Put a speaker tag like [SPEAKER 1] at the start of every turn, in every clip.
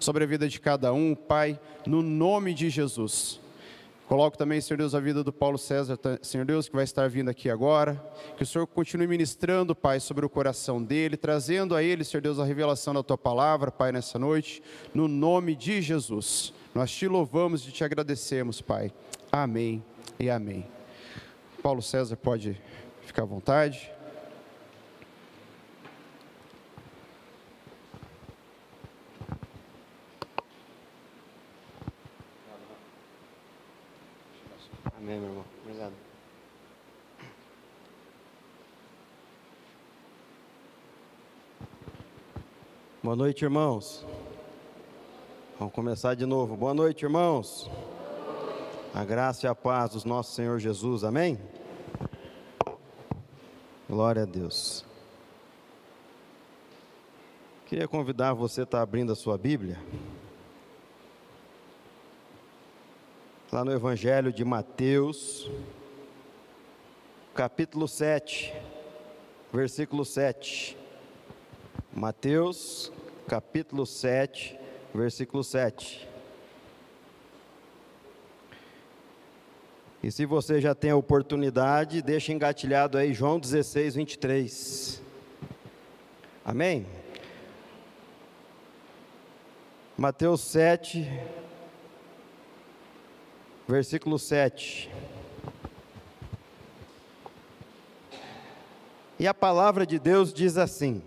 [SPEAKER 1] sobre a vida de cada um, Pai, no nome de Jesus. Coloco também, Senhor Deus, a vida do Paulo César, Senhor Deus, que vai estar vindo aqui agora. Que o Senhor continue ministrando, Pai, sobre o coração dele, trazendo a ele, Senhor Deus, a revelação da tua palavra, Pai, nessa noite, no nome de Jesus. Nós te louvamos e te agradecemos, Pai. Amém e amém. Paulo César pode ficar à vontade.
[SPEAKER 2] Amém, meu irmão. Obrigado. Boa noite, irmãos. Vamos começar de novo. Boa noite, irmãos. A graça e a paz do nosso Senhor Jesus. Amém? Glória a Deus. Queria convidar você a estar abrindo a sua Bíblia. Lá no Evangelho de Mateus, capítulo 7, versículo 7. Mateus, capítulo 7, versículo 7. E se você já tem a oportunidade, deixa engatilhado aí João 16, 23. Amém? Mateus 7, versículo 7. E a palavra de Deus diz assim: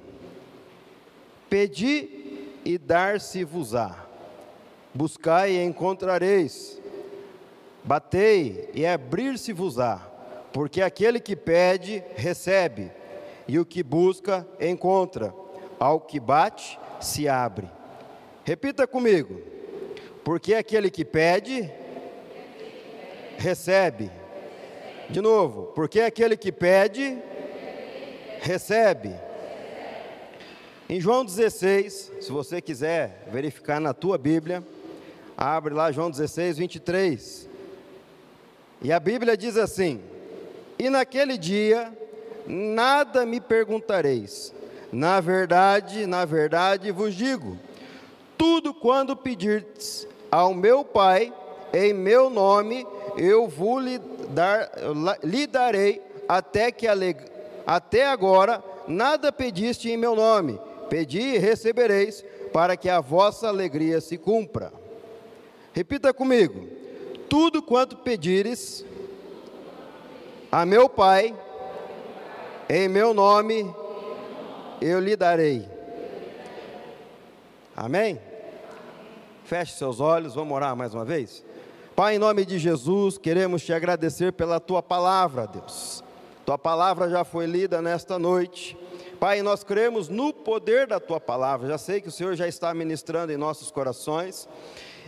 [SPEAKER 2] Pedi e dar-se-vos-á, buscai e encontrareis, batei e abrir-se-vos-á, porque aquele que pede, recebe, e o que busca, encontra, ao que bate, se abre. Repita comigo: porque aquele que pede, recebe. De novo, porque aquele que pede, recebe. Em João 16, se você quiser verificar na tua Bíblia, abre lá João 16, 23. E a Bíblia diz assim: E naquele dia nada me perguntareis. Na verdade, na verdade vos digo: tudo quando pedirdes ao meu Pai em meu nome, eu vos lhe, dar, lhe darei, até que até agora nada pediste em meu nome. Pedi e recebereis, para que a vossa alegria se cumpra. Repita comigo: tudo quanto pedires a meu Pai, em meu nome, eu lhe darei. Amém? Feche seus olhos, vamos orar mais uma vez? Pai, em nome de Jesus, queremos te agradecer pela tua palavra, Deus. Tua palavra já foi lida nesta noite. Pai, nós cremos no poder da tua palavra. Já sei que o Senhor já está ministrando em nossos corações.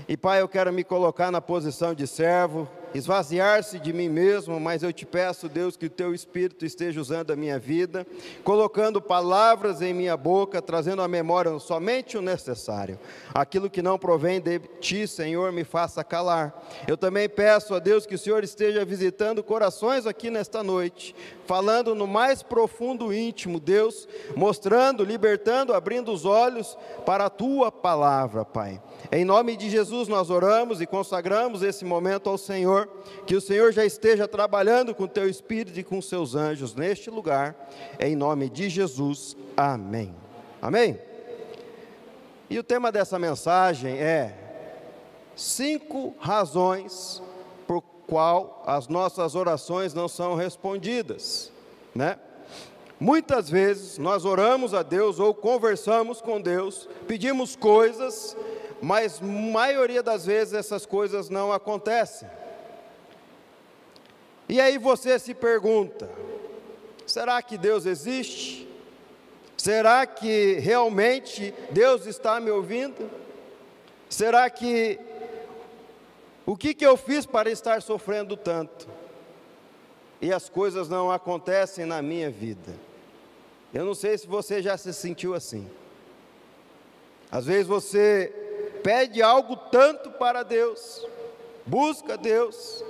[SPEAKER 2] E Pai, eu quero me colocar na posição de servo, esvaziar-se de mim mesmo, mas eu te peço, Deus, que o teu Espírito esteja usando a minha vida, colocando palavras em minha boca, trazendo à memória somente o necessário. Aquilo que não provém de ti, Senhor, me faça calar. Eu também peço a Deus que o Senhor esteja visitando corações aqui nesta noite, falando no mais profundo íntimo, Deus, mostrando, libertando, abrindo os olhos para a tua palavra, Pai. Em nome de Jesus nós oramos e consagramos esse momento ao Senhor, que o Senhor já esteja trabalhando com o teu espírito e com seus anjos neste lugar, em nome de Jesus. Amém. Amém. E o tema dessa mensagem é cinco razões por qual as nossas orações não são respondidas, né? Muitas vezes nós oramos a Deus ou conversamos com Deus, pedimos coisas mas maioria das vezes essas coisas não acontecem. E aí você se pergunta: será que Deus existe? Será que realmente Deus está me ouvindo? Será que o que, que eu fiz para estar sofrendo tanto? E as coisas não acontecem na minha vida. Eu não sei se você já se sentiu assim. Às vezes você pede algo tanto para Deus, busca Deus,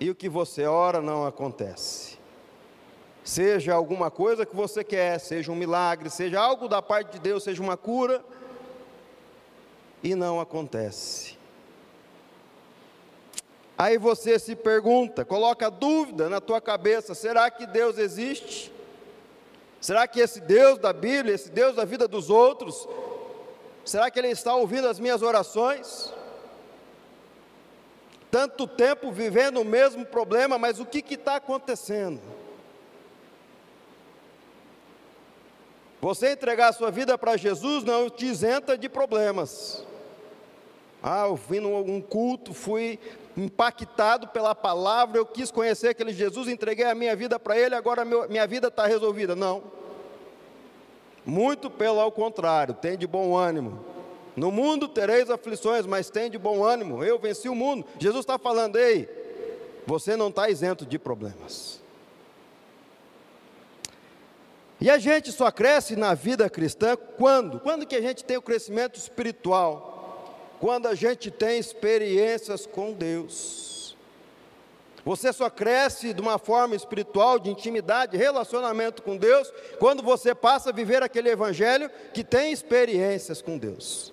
[SPEAKER 2] e o que você ora não acontece. Seja alguma coisa que você quer, seja um milagre, seja algo da parte de Deus, seja uma cura, e não acontece. Aí você se pergunta, coloca dúvida na tua cabeça: será que Deus existe? Será que esse Deus da Bíblia, esse Deus da vida dos outros, será que Ele está ouvindo as minhas orações? Tanto tempo vivendo o mesmo problema, mas o que está acontecendo? Você entregar a sua vida para Jesus não te isenta de problemas. Ah, eu vim num culto, fui impactado pela palavra, eu quis conhecer aquele Jesus, entreguei a minha vida para Ele, agora meu, minha vida está resolvida. Não. Muito pelo ao contrário, tem de bom ânimo. No mundo tereis aflições, mas tem de bom ânimo. Eu venci o mundo. Jesus está falando, ei, você não está isento de problemas. E a gente só cresce na vida cristã quando? Quando que a gente tem o crescimento espiritual? Quando a gente tem experiências com Deus. Você só cresce de uma forma espiritual, de intimidade, relacionamento com Deus, quando você passa a viver aquele evangelho que tem experiências com Deus.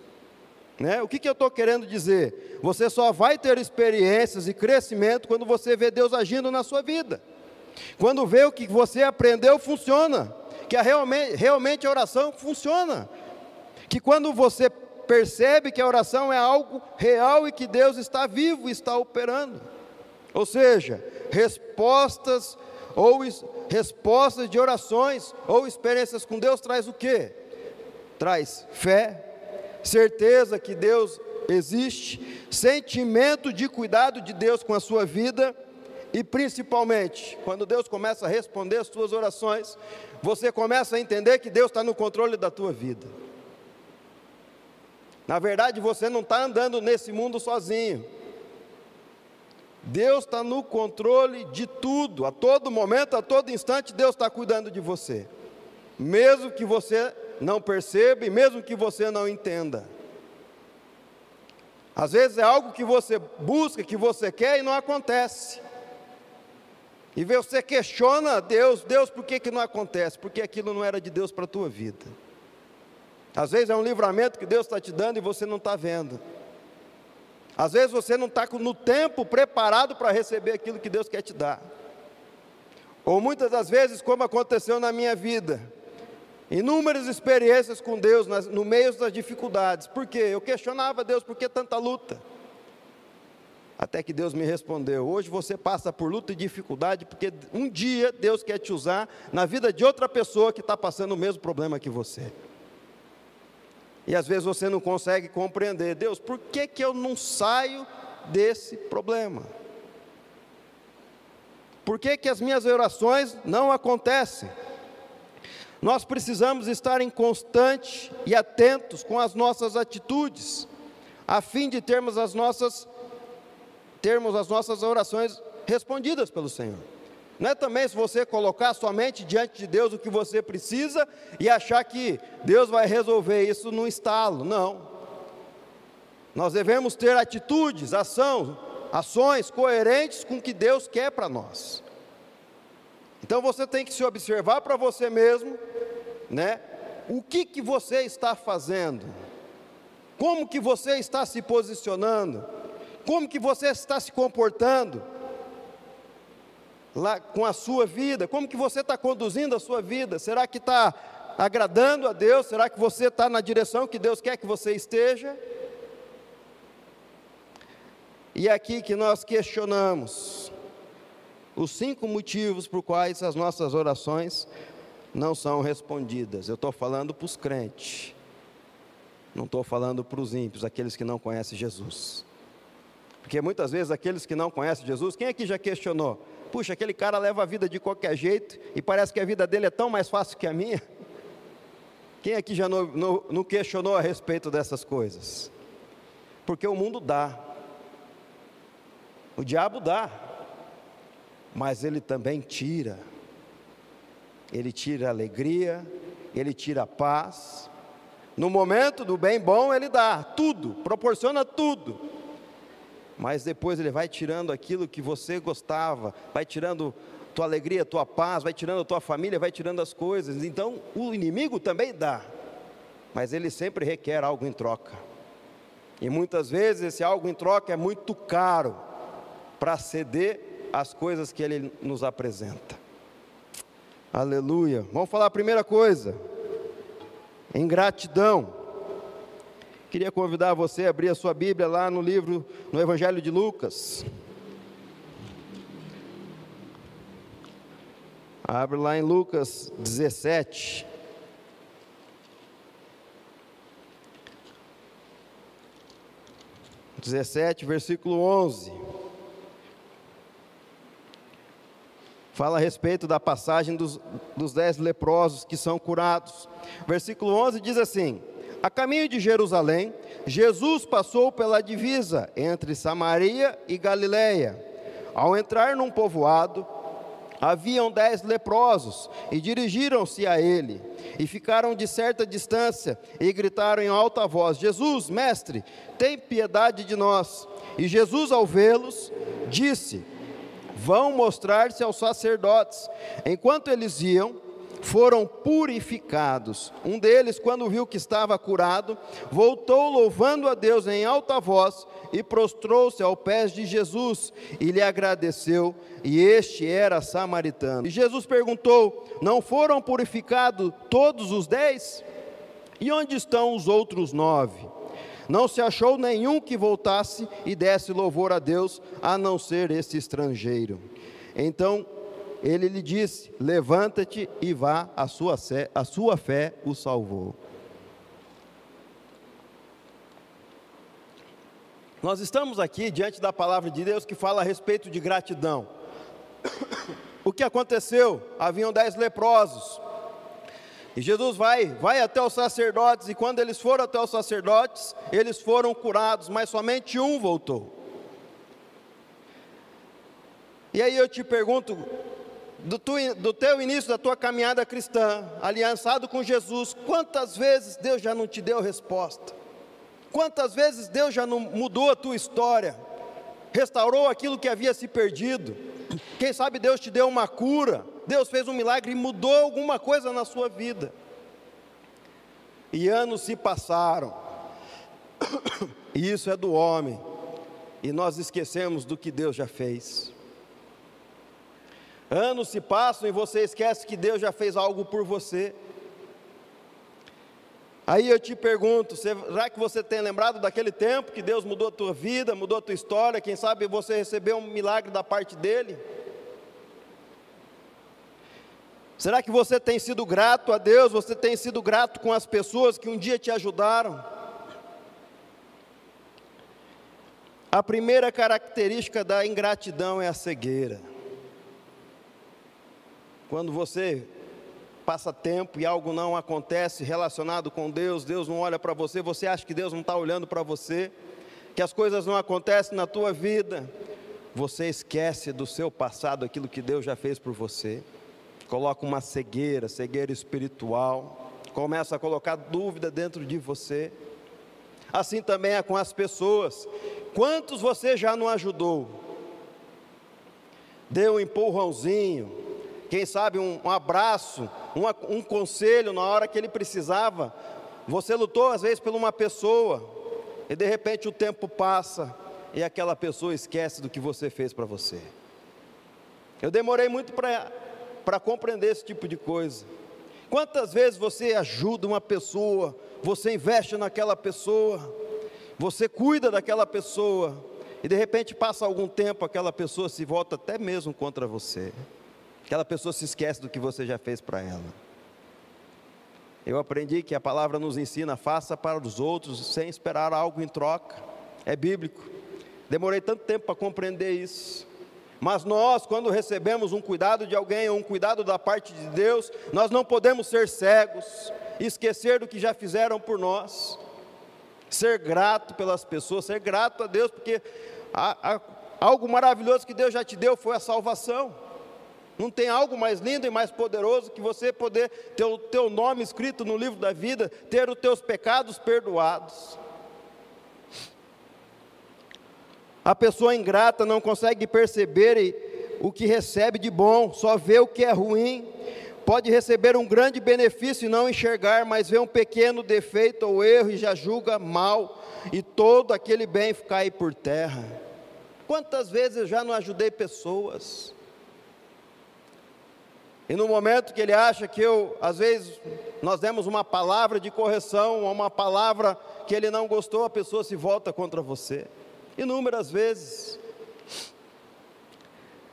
[SPEAKER 2] Né? O que, que eu estou querendo dizer? Você só vai ter experiências e crescimento quando você vê Deus agindo na sua vida. Quando vê o que você aprendeu funciona que a realmente, realmente a oração funciona. Que quando você percebe que a oração é algo real e que Deus está vivo, está operando. Ou seja, respostas ou respostas de orações ou experiências com Deus traz o quê? Traz fé, certeza que Deus existe, sentimento de cuidado de Deus com a sua vida e principalmente, quando Deus começa a responder as suas orações, você começa a entender que Deus está no controle da tua vida. Na verdade, você não está andando nesse mundo sozinho. Deus está no controle de tudo, a todo momento, a todo instante, Deus está cuidando de você. Mesmo que você não perceba e mesmo que você não entenda. Às vezes é algo que você busca, que você quer e não acontece. E você questiona Deus, Deus, por que, que não acontece? Porque aquilo não era de Deus para a tua vida. Às vezes é um livramento que Deus está te dando e você não está vendo. Às vezes você não está no tempo preparado para receber aquilo que Deus quer te dar. Ou muitas das vezes, como aconteceu na minha vida, inúmeras experiências com Deus no meio das dificuldades. Por quê? Eu questionava Deus, por que tanta luta? Até que Deus me respondeu: hoje você passa por luta e dificuldade, porque um dia Deus quer te usar na vida de outra pessoa que está passando o mesmo problema que você. E às vezes você não consegue compreender: Deus, por que, que eu não saio desse problema? Por que, que as minhas orações não acontecem? Nós precisamos estar em constante e atentos com as nossas atitudes, a fim de termos as nossas termos as nossas orações respondidas pelo Senhor. Não é também se você colocar somente diante de Deus o que você precisa e achar que Deus vai resolver isso no estalo. Não. Nós devemos ter atitudes, ação, ações coerentes com o que Deus quer para nós. Então você tem que se observar para você mesmo, né? O que que você está fazendo? Como que você está se posicionando? como que você está se comportando lá com a sua vida, como que você está conduzindo a sua vida, será que está agradando a Deus, será que você está na direção que Deus quer que você esteja? E é aqui que nós questionamos os cinco motivos por quais as nossas orações não são respondidas. Eu estou falando para os crentes, não estou falando para os ímpios, aqueles que não conhecem Jesus. Porque muitas vezes aqueles que não conhecem Jesus, quem aqui já questionou? Puxa, aquele cara leva a vida de qualquer jeito e parece que a vida dele é tão mais fácil que a minha. Quem aqui já não, não, não questionou a respeito dessas coisas? Porque o mundo dá, o diabo dá, mas ele também tira. Ele tira alegria, ele tira paz. No momento do bem bom, ele dá tudo, proporciona tudo mas depois ele vai tirando aquilo que você gostava, vai tirando tua alegria, tua paz, vai tirando tua família, vai tirando as coisas. Então, o inimigo também dá, mas ele sempre requer algo em troca. E muitas vezes esse algo em troca é muito caro para ceder às coisas que Ele nos apresenta. Aleluia. Vamos falar a primeira coisa. Ingratidão. Queria convidar você a abrir a sua Bíblia lá no livro, no Evangelho de Lucas. Abre lá em Lucas 17. 17, versículo 11. Fala a respeito da passagem dos, dos dez leprosos que são curados. Versículo 11 diz assim: A caminho de Jerusalém, Jesus passou pela divisa entre Samaria e Galiléia. Ao entrar num povoado, haviam dez leprosos e dirigiram-se a ele e ficaram de certa distância e gritaram em alta voz: Jesus, mestre, tem piedade de nós. E Jesus, ao vê-los, disse: Vão mostrar-se aos sacerdotes. Enquanto eles iam, foram purificados. Um deles, quando viu que estava curado, voltou louvando a Deus em alta voz e prostrou-se aos pés de Jesus e lhe agradeceu, e este era samaritano. E Jesus perguntou: Não foram purificados todos os dez? E onde estão os outros nove? Não se achou nenhum que voltasse e desse louvor a Deus, a não ser esse estrangeiro. Então ele lhe disse: Levanta-te e vá, a sua, fé, a sua fé o salvou. Nós estamos aqui diante da palavra de Deus que fala a respeito de gratidão. O que aconteceu? Haviam dez leprosos. E Jesus vai, vai até os sacerdotes, e quando eles foram até os sacerdotes, eles foram curados, mas somente um voltou. E aí eu te pergunto, do, tu, do teu início da tua caminhada cristã, aliançado com Jesus, quantas vezes Deus já não te deu resposta? Quantas vezes Deus já não mudou a tua história, restaurou aquilo que havia se perdido? Quem sabe Deus te deu uma cura, Deus fez um milagre e mudou alguma coisa na sua vida. E anos se passaram, e isso é do homem, e nós esquecemos do que Deus já fez. Anos se passam e você esquece que Deus já fez algo por você. Aí eu te pergunto, será que você tem lembrado daquele tempo que Deus mudou a tua vida, mudou a tua história? Quem sabe você recebeu um milagre da parte dele? Será que você tem sido grato a Deus? Você tem sido grato com as pessoas que um dia te ajudaram? A primeira característica da ingratidão é a cegueira. Quando você passa tempo e algo não acontece relacionado com Deus, Deus não olha para você, você acha que Deus não está olhando para você, que as coisas não acontecem na tua vida, você esquece do seu passado aquilo que Deus já fez por você, coloca uma cegueira, cegueira espiritual, começa a colocar dúvida dentro de você. Assim também é com as pessoas. Quantos você já não ajudou? Deu um empurrãozinho, quem sabe um, um abraço, um, um conselho na hora que ele precisava. Você lutou às vezes por uma pessoa, e de repente o tempo passa, e aquela pessoa esquece do que você fez para você. Eu demorei muito para compreender esse tipo de coisa. Quantas vezes você ajuda uma pessoa, você investe naquela pessoa, você cuida daquela pessoa, e de repente passa algum tempo, aquela pessoa se volta até mesmo contra você. Aquela pessoa se esquece do que você já fez para ela. Eu aprendi que a palavra nos ensina: faça para os outros sem esperar algo em troca. É bíblico. Demorei tanto tempo para compreender isso. Mas nós, quando recebemos um cuidado de alguém, um cuidado da parte de Deus, nós não podemos ser cegos, esquecer do que já fizeram por nós, ser grato pelas pessoas, ser grato a Deus, porque a, a, algo maravilhoso que Deus já te deu foi a salvação. Não tem algo mais lindo e mais poderoso que você poder ter o teu nome escrito no livro da vida, ter os teus pecados perdoados. A pessoa ingrata não consegue perceber o que recebe de bom, só vê o que é ruim. pode receber um grande benefício e não enxergar, mas vê um pequeno defeito ou erro e já julga mal, e todo aquele bem cair por terra. Quantas vezes eu já não ajudei pessoas? E no momento que ele acha que eu, às vezes, nós demos uma palavra de correção, uma palavra que ele não gostou, a pessoa se volta contra você. Inúmeras vezes.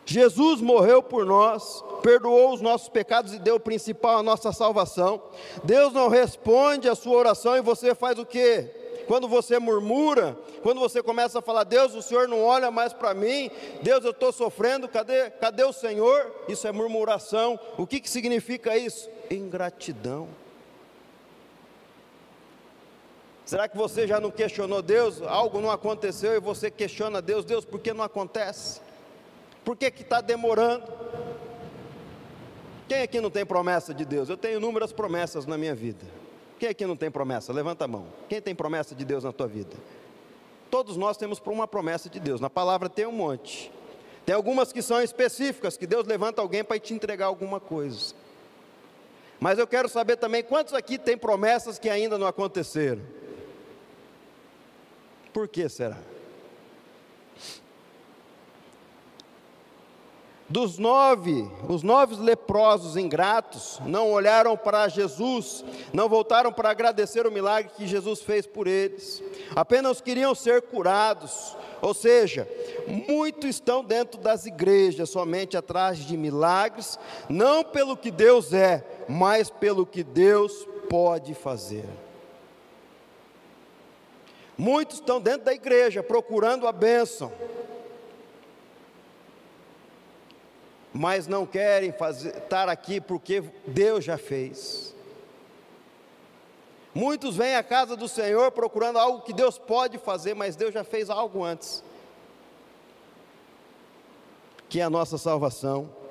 [SPEAKER 2] Jesus morreu por nós, perdoou os nossos pecados e deu o principal a nossa salvação. Deus não responde a sua oração e você faz o quê? Quando você murmura, quando você começa a falar, Deus, o Senhor não olha mais para mim, Deus, eu estou sofrendo, cadê, cadê o Senhor? Isso é murmuração. O que, que significa isso? Ingratidão. Será que você já não questionou Deus? Algo não aconteceu e você questiona Deus, Deus, por que não acontece? Por que está demorando? Quem aqui não tem promessa de Deus? Eu tenho inúmeras promessas na minha vida. Quem aqui não tem promessa? Levanta a mão. Quem tem promessa de Deus na tua vida? Todos nós temos uma promessa de Deus. Na palavra tem um monte. Tem algumas que são específicas, que Deus levanta alguém para te entregar alguma coisa. Mas eu quero saber também quantos aqui têm promessas que ainda não aconteceram. Por que será? Dos nove, os nove leprosos ingratos não olharam para Jesus, não voltaram para agradecer o milagre que Jesus fez por eles, apenas queriam ser curados. Ou seja, muitos estão dentro das igrejas somente atrás de milagres, não pelo que Deus é, mas pelo que Deus pode fazer. Muitos estão dentro da igreja procurando a bênção, mas não querem fazer, estar aqui porque Deus já fez. Muitos vêm à casa do Senhor procurando algo que Deus pode fazer, mas Deus já fez algo antes, que é a nossa salvação.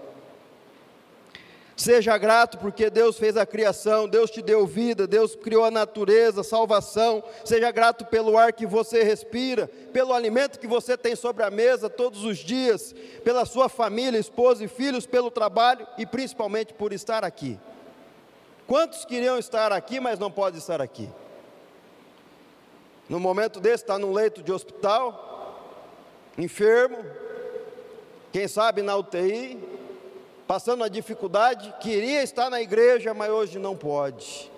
[SPEAKER 2] Seja grato porque Deus fez a criação, Deus te deu vida, Deus criou a natureza, salvação. Seja grato pelo ar que você respira, pelo alimento que você tem sobre a mesa todos os dias, pela sua família, esposa e filhos, pelo trabalho e principalmente por estar aqui. Quantos queriam estar aqui, mas não podem estar aqui? No momento desse, está num leito de hospital, enfermo, quem sabe na UTI, passando uma dificuldade, queria estar na igreja, mas hoje não pode.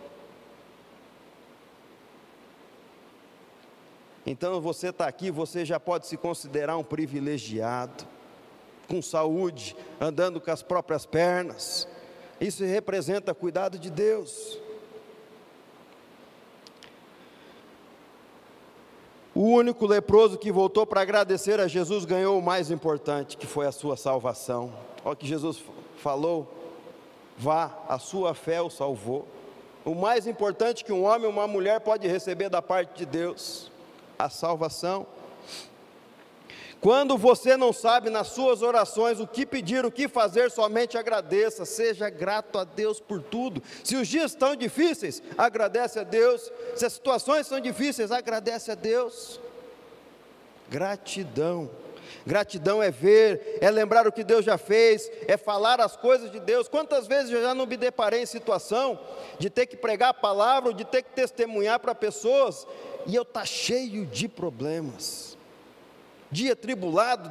[SPEAKER 2] Então você está aqui, você já pode se considerar um privilegiado, com saúde, andando com as próprias pernas. Isso representa cuidado de Deus. O único leproso que voltou para agradecer a Jesus ganhou o mais importante, que foi a sua salvação. Olha o que Jesus falou: vá, a sua fé o salvou. O mais importante que um homem ou uma mulher pode receber da parte de Deus, a salvação. Quando você não sabe nas suas orações o que pedir, o que fazer, somente agradeça, seja grato a Deus por tudo. Se os dias estão difíceis, agradece a Deus. Se as situações são difíceis, agradece a Deus. Gratidão. Gratidão é ver, é lembrar o que Deus já fez, é falar as coisas de Deus. Quantas vezes eu já não me deparei em situação de ter que pregar a palavra, de ter que testemunhar para pessoas, e eu tá cheio de problemas, dia tribulado,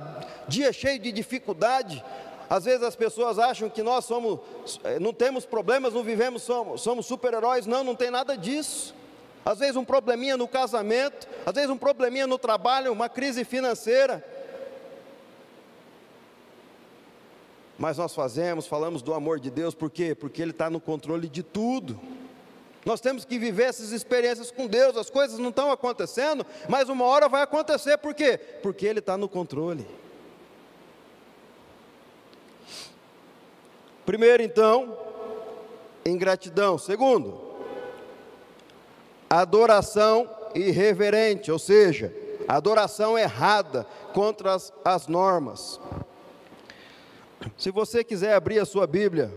[SPEAKER 2] dia cheio de dificuldade. Às vezes as pessoas acham que nós somos, eh, não temos problemas, não vivemos, somos, somos super-heróis. Não, não tem nada disso às vezes um probleminha no casamento, às vezes um probleminha no trabalho, uma crise financeira. Mas nós fazemos, falamos do amor de Deus, por quê? Porque Ele está no controle de tudo. Nós temos que viver essas experiências com Deus, as coisas não estão acontecendo, mas uma hora vai acontecer, por quê? Porque Ele está no controle. Primeiro, então, ingratidão. Segundo, adoração irreverente, ou seja, adoração errada contra as, as normas. Se você quiser abrir a sua Bíblia,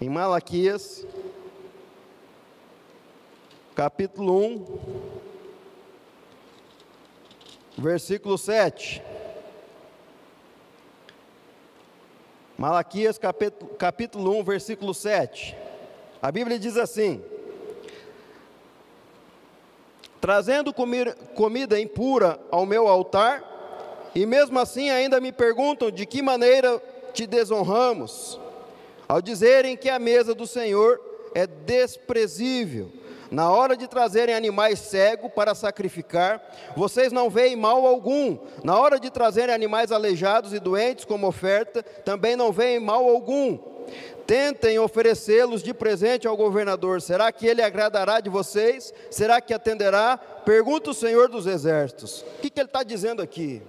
[SPEAKER 2] em Malaquias, capítulo 1, versículo 7. Malaquias capítulo, capítulo 1, versículo 7. A Bíblia diz assim: Trazendo comi comida impura ao meu altar, e mesmo assim ainda me perguntam de que maneira te desonramos, ao dizerem que a mesa do Senhor é desprezível. Na hora de trazerem animais cegos para sacrificar, vocês não veem mal algum. Na hora de trazerem animais aleijados e doentes como oferta, também não veem mal algum. Tentem oferecê-los de presente ao governador. Será que ele agradará de vocês? Será que atenderá? Pergunta o Senhor dos Exércitos. O que, que ele está dizendo aqui?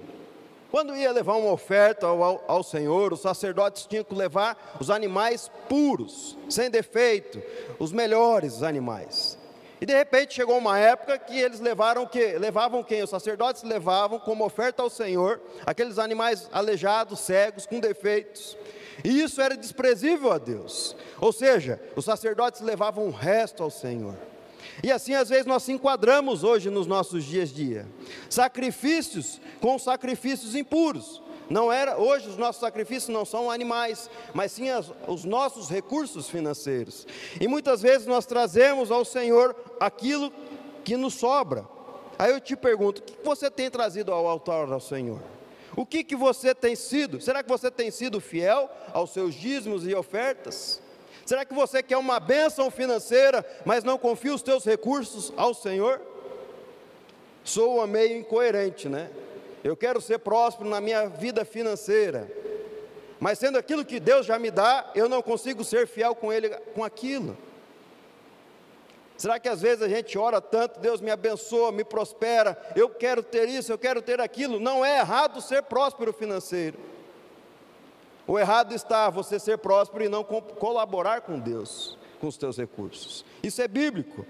[SPEAKER 2] Quando ia levar uma oferta ao, ao, ao, Senhor, os sacerdotes tinham que levar os animais puros, sem defeito, os melhores animais. E de repente chegou uma época que eles levaram que levavam quem? Os sacerdotes levavam como oferta ao Senhor aqueles animais aleijados, cegos, com defeitos. E isso era desprezível a Deus. Ou seja, os sacerdotes levavam o resto ao Senhor. E assim, às vezes, nós se enquadramos hoje nos nossos dias a dia. Sacrifícios com sacrifícios impuros. Não era, hoje os nossos sacrifícios não são animais, mas sim as, os nossos recursos financeiros. E muitas vezes nós trazemos ao Senhor aquilo que nos sobra. Aí eu te pergunto, o que você tem trazido ao altar ao Senhor? O que, que você tem sido? Será que você tem sido fiel aos seus dízimos e ofertas? Será que você quer uma bênção financeira, mas não confia os teus recursos ao Senhor? Sou meio incoerente, né? eu quero ser próspero na minha vida financeira, mas sendo aquilo que Deus já me dá, eu não consigo ser fiel com Ele com aquilo. Será que às vezes a gente ora tanto, Deus me abençoa, me prospera, eu quero ter isso, eu quero ter aquilo? Não é errado ser próspero financeiro. O errado está você ser próspero e não colaborar com Deus, com os teus recursos. Isso é bíblico.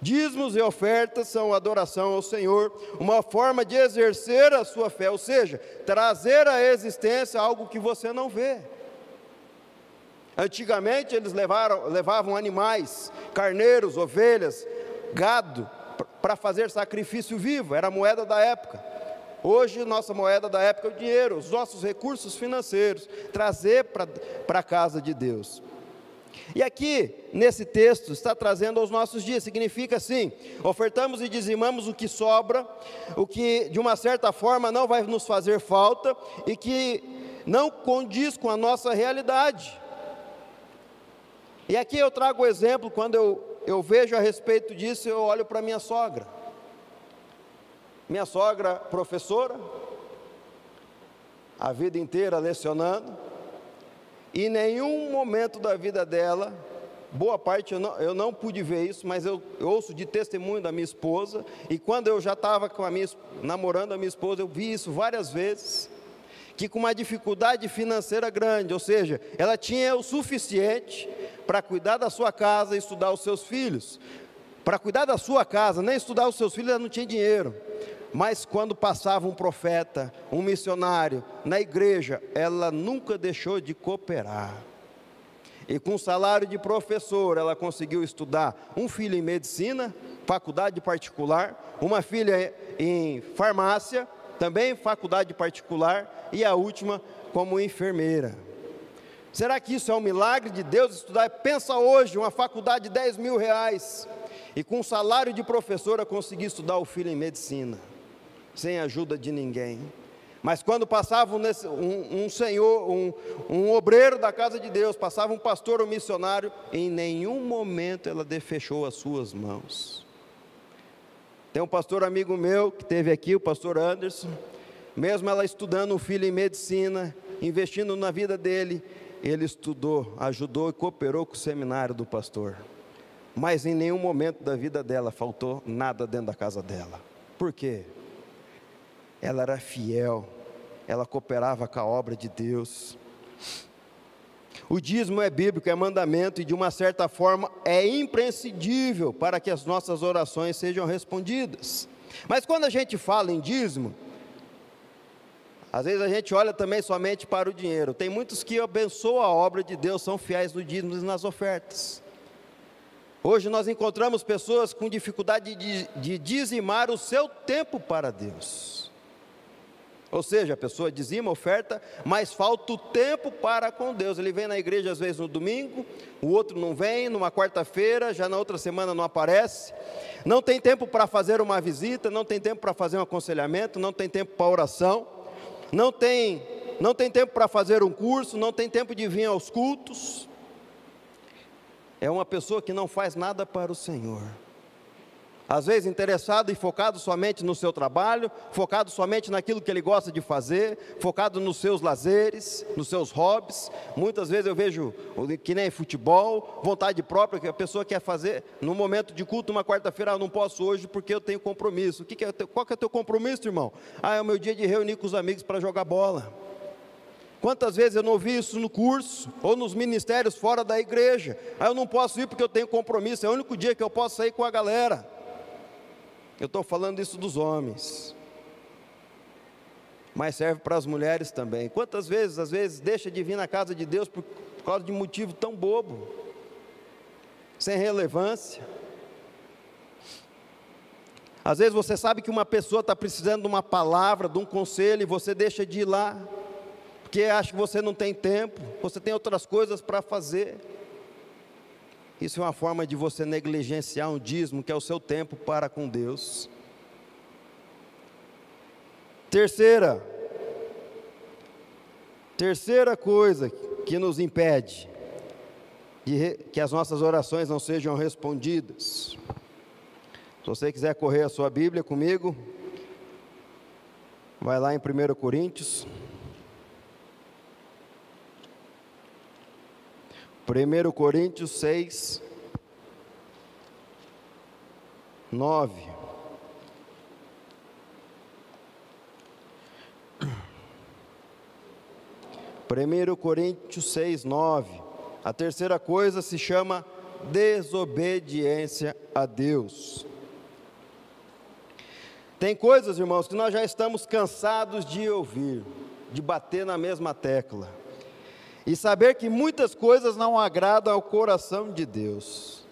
[SPEAKER 2] Dízimos e ofertas são adoração ao Senhor, uma forma de exercer a sua fé, ou seja, trazer à existência algo que você não vê. Antigamente eles levaram, levavam animais, carneiros, ovelhas, gado, para fazer sacrifício vivo, era a moeda da época. Hoje, nossa moeda da época é o dinheiro, os nossos recursos financeiros, trazer para a casa de Deus. E aqui, nesse texto, está trazendo aos nossos dias, significa assim: ofertamos e dizimamos o que sobra, o que de uma certa forma não vai nos fazer falta e que não condiz com a nossa realidade. E aqui eu trago o exemplo, quando eu, eu vejo a respeito disso, eu olho para minha sogra. Minha sogra, professora, a vida inteira lecionando, e nenhum momento da vida dela, boa parte eu não, eu não pude ver isso, mas eu, eu ouço de testemunho da minha esposa, e quando eu já estava com a minha, namorando a minha esposa, eu vi isso várias vezes, que com uma dificuldade financeira grande, ou seja, ela tinha o suficiente para cuidar da sua casa e estudar os seus filhos. Para cuidar da sua casa, nem estudar os seus filhos, ela não tinha dinheiro. Mas quando passava um profeta, um missionário na igreja, ela nunca deixou de cooperar. E com salário de professor, ela conseguiu estudar um filho em medicina, faculdade particular, uma filha em farmácia, também faculdade particular, e a última como enfermeira. Será que isso é um milagre de Deus estudar? Pensa hoje, uma faculdade de 10 mil reais, e com salário de professora conseguir estudar o filho em medicina sem ajuda de ninguém. Mas quando passava um, um senhor, um, um, obreiro da casa de Deus, passava um pastor ou um missionário, em nenhum momento ela defechou as suas mãos. Tem um pastor amigo meu que teve aqui, o pastor Anderson, mesmo ela estudando um filho em medicina, investindo na vida dele, ele estudou, ajudou e cooperou com o seminário do pastor. Mas em nenhum momento da vida dela faltou nada dentro da casa dela. Por quê? ela era fiel, ela cooperava com a obra de Deus. O dízimo é bíblico, é mandamento e de uma certa forma é imprescindível para que as nossas orações sejam respondidas. Mas quando a gente fala em dízimo, às vezes a gente olha também somente para o dinheiro. Tem muitos que abençoam a obra de Deus, são fiéis no dízimo e nas ofertas. Hoje nós encontramos pessoas com dificuldade de, de dizimar o seu tempo para Deus. Ou seja, a pessoa dizima, oferta, mas falta o tempo para com Deus. Ele vem na igreja às vezes no domingo, o outro não vem, numa quarta-feira, já na outra semana não aparece. Não tem tempo para fazer uma visita, não tem tempo para fazer um aconselhamento, não tem tempo para oração, não tem, não tem tempo para fazer um curso, não tem tempo de vir aos cultos. É uma pessoa que não faz nada para o Senhor às vezes interessado e focado somente no seu trabalho, focado somente naquilo que ele gosta de fazer, focado nos seus lazeres, nos seus hobbies. Muitas vezes eu vejo que nem futebol, vontade própria que a pessoa quer fazer no momento de culto, uma quarta-feira, ah, não posso hoje porque eu tenho compromisso. O que, que é, qual que é o teu compromisso, irmão? Ah, é o meu dia de reunir com os amigos para jogar bola. Quantas vezes eu não ouvi isso no curso ou nos ministérios fora da igreja? Ah, eu não posso ir porque eu tenho compromisso, é o único dia que eu posso sair com a galera. Eu estou falando isso dos homens. Mas serve para as mulheres também. Quantas vezes, às vezes, deixa de vir na casa de Deus por, causa de motivo tão bobo, sem relevância. Às vezes você sabe que uma pessoa está precisando de uma palavra, de um conselho, e você deixa de ir lá, porque acha que você não tem tempo, você tem outras coisas para fazer. Isso é uma forma de você negligenciar um dízimo, que é o seu tempo para com Deus. Terceira, terceira coisa que nos impede de que as nossas orações não sejam respondidas. Se você quiser correr a sua Bíblia comigo, vai lá em 1 Coríntios. 1 Coríntios 6, 9. Primeiro Coríntios 6, 9. A terceira coisa se chama desobediência a Deus. Tem coisas, irmãos, que nós já estamos cansados de ouvir, de bater na mesma tecla e saber que muitas coisas não agradam ao coração de Deus.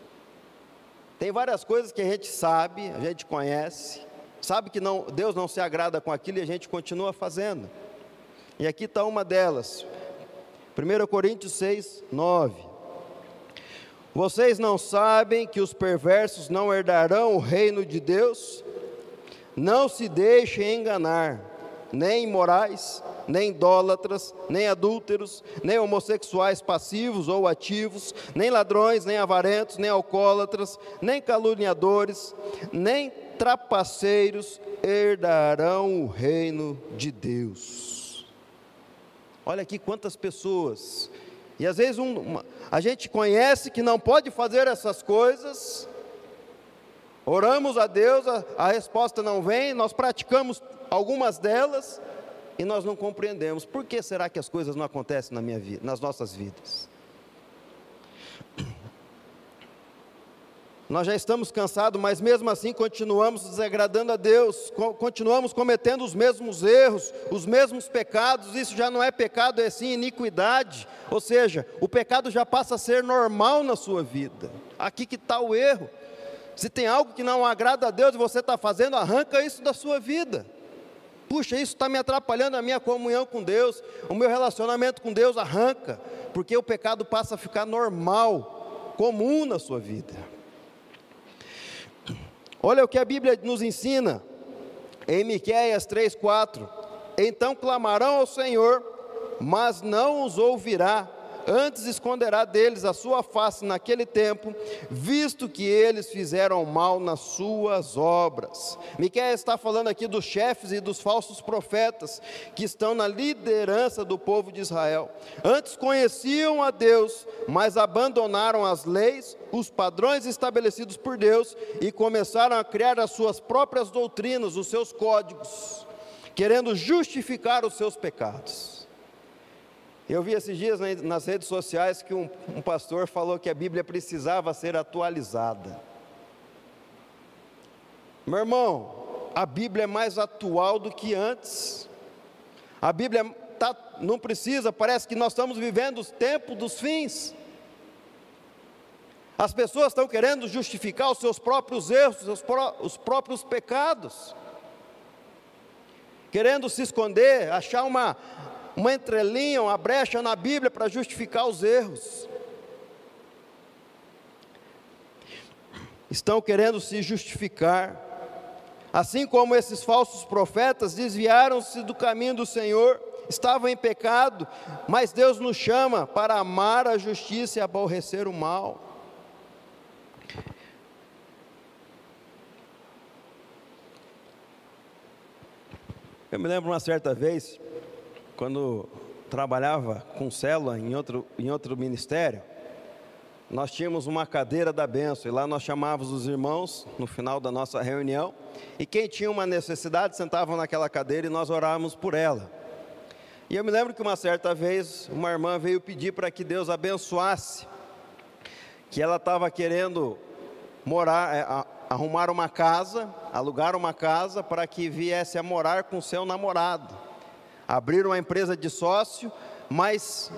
[SPEAKER 2] Tem várias coisas que a gente sabe, a gente conhece, sabe que não, Deus não se agrada com aquilo e a gente continua fazendo. E aqui está uma delas, 1 Coríntios 6, 9. Vocês não sabem que os perversos não herdarão o reino de Deus? Não se deixem enganar, nem imorais, nem idólatras, nem adúlteros, nem homossexuais passivos ou ativos, nem ladrões, nem avarentos, nem alcoólatras, nem caluniadores, nem trapaceiros herdarão o reino de Deus. Olha aqui quantas pessoas, e às vezes um, uma, a gente conhece que não pode fazer essas coisas, oramos a Deus, a, a resposta não vem, nós praticamos algumas delas, e nós não compreendemos por que será que as coisas não acontecem na minha vida, nas nossas vidas. Nós já estamos cansados, mas mesmo assim continuamos desagradando a Deus, continuamos cometendo os mesmos erros, os mesmos pecados. Isso já não é pecado, é sim iniquidade. Ou seja, o pecado já passa a ser normal na sua vida. Aqui que está o erro. Se tem algo que não agrada a Deus e você está fazendo, arranca isso da sua vida. Puxa, isso está me atrapalhando a minha comunhão com Deus, o meu relacionamento com Deus arranca, porque o pecado passa a ficar normal, comum na sua vida. Olha o que a Bíblia nos ensina em Miquéias 3:4. Então clamarão ao Senhor, mas não os ouvirá antes esconderá deles a sua face naquele tempo, visto que eles fizeram mal nas suas obras. Miquel está falando aqui dos chefes e dos falsos profetas que estão na liderança do povo de Israel. Antes conheciam a Deus, mas abandonaram as leis, os padrões estabelecidos por Deus e começaram a criar as suas próprias doutrinas, os seus códigos, querendo justificar os seus pecados. Eu vi esses dias nas redes sociais que um, um pastor falou que a Bíblia precisava ser atualizada. Meu irmão, a Bíblia é mais atual do que antes. A Bíblia tá, não precisa, parece que nós estamos vivendo os tempos dos fins. As pessoas estão querendo justificar os seus próprios erros, os, pró os próprios pecados. querendo se esconder, achar uma, uma entrelinha, uma brecha na Bíblia para justificar os erros. Estão querendo se justificar. Assim como esses falsos profetas desviaram-se do caminho do Senhor, estavam em pecado, mas Deus nos chama para amar a justiça e aborrecer o mal. Eu me lembro uma certa vez, quando trabalhava com célula em outro, em outro ministério, nós tínhamos uma cadeira da benção, e lá nós chamávamos os irmãos no final da nossa reunião, e quem tinha uma necessidade sentava naquela cadeira e nós orávamos por ela. E eu me lembro que uma certa vez uma irmã veio pedir para que Deus abençoasse, que ela estava querendo morar, é, arrumar uma casa, alugar uma casa para que viesse a morar com seu namorado. Abrir uma empresa de sócio, mas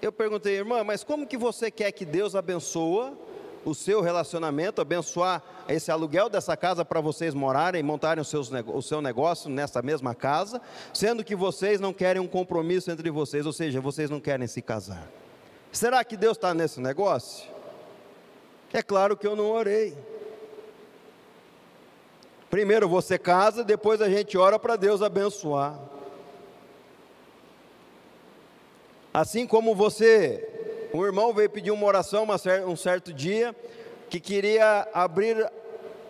[SPEAKER 2] eu perguntei, irmã, mas como que você quer que Deus abençoa o seu relacionamento, abençoar esse aluguel dessa casa para vocês morarem, montarem seus, o seu negócio nessa mesma casa, sendo que vocês não querem um compromisso entre vocês, ou seja, vocês não querem se casar. Será que Deus está nesse negócio? É claro que eu não orei. Primeiro você casa, depois a gente ora para Deus abençoar. Assim como você, um irmão veio pedir uma oração uma, um certo dia, que queria abrir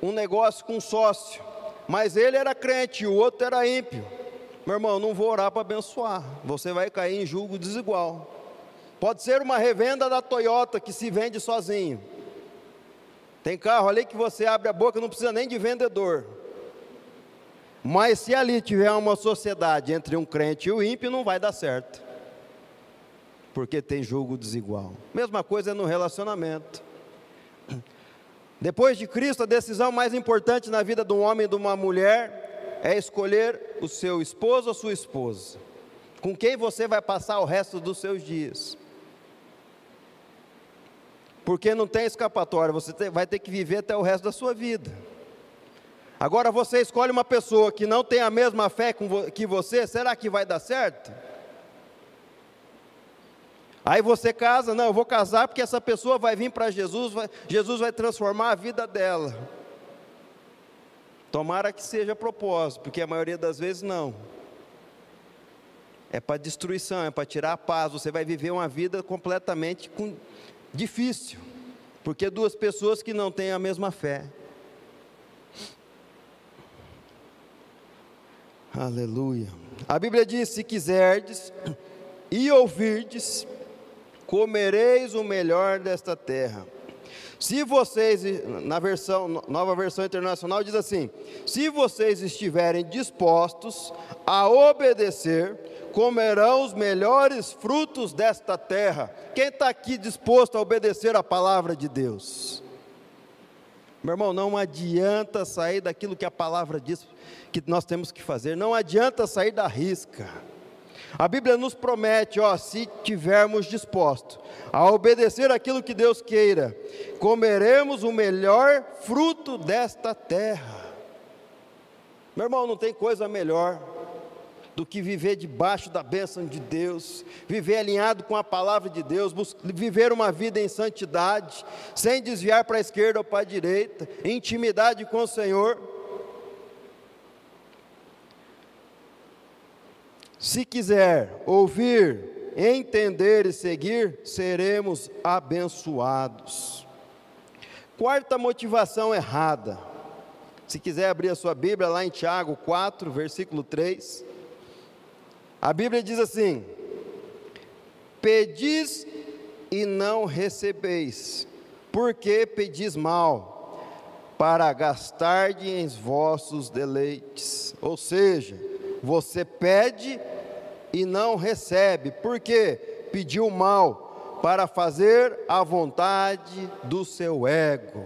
[SPEAKER 2] um negócio com um sócio, mas ele era crente e o outro era ímpio. Meu irmão, não vou orar para abençoar, você vai cair em julgo desigual. Pode ser uma revenda da Toyota que se vende sozinho. Tem carro ali que você abre a boca, não precisa nem de vendedor. Mas se ali tiver uma sociedade entre um crente e o ímpio, não vai dar certo. Porque tem julgo desigual. Mesma coisa no relacionamento. Depois de Cristo, a decisão mais importante na vida de um homem e de uma mulher é escolher o seu esposo ou sua esposa. Com quem você vai passar o resto dos seus dias porque não tem escapatória, você vai ter que viver até o resto da sua vida. Agora você escolhe uma pessoa que não tem a mesma fé que você, será que vai dar certo? Aí você casa, não, eu vou casar porque essa pessoa vai vir para Jesus, vai, Jesus vai transformar a vida dela. Tomara que seja propósito, porque a maioria das vezes não. É para destruição, é para tirar a paz. Você vai viver uma vida completamente com, Difícil, porque duas pessoas que não têm a mesma fé. Aleluia. A Bíblia diz: se quiserdes e ouvirdes, comereis o melhor desta terra. Se vocês, na versão, nova versão internacional diz assim: se vocês estiverem dispostos a obedecer, comerão os melhores frutos desta terra. Quem está aqui disposto a obedecer a palavra de Deus? Meu irmão, não adianta sair daquilo que a palavra diz que nós temos que fazer, não adianta sair da risca. A Bíblia nos promete, ó, se tivermos disposto a obedecer aquilo que Deus queira, comeremos o melhor fruto desta terra. Meu irmão, não tem coisa melhor do que viver debaixo da bênção de Deus, viver alinhado com a palavra de Deus, viver uma vida em santidade, sem desviar para a esquerda ou para a direita, intimidade com o Senhor. Se quiser ouvir, entender e seguir, seremos abençoados. Quarta motivação errada. Se quiser abrir a sua Bíblia lá em Tiago 4, versículo 3. A Bíblia diz assim: Pedis e não recebeis, porque pedis mal, para gastar em vossos deleites. Ou seja, você pede e não recebe, porque pediu mal, para fazer a vontade do seu ego.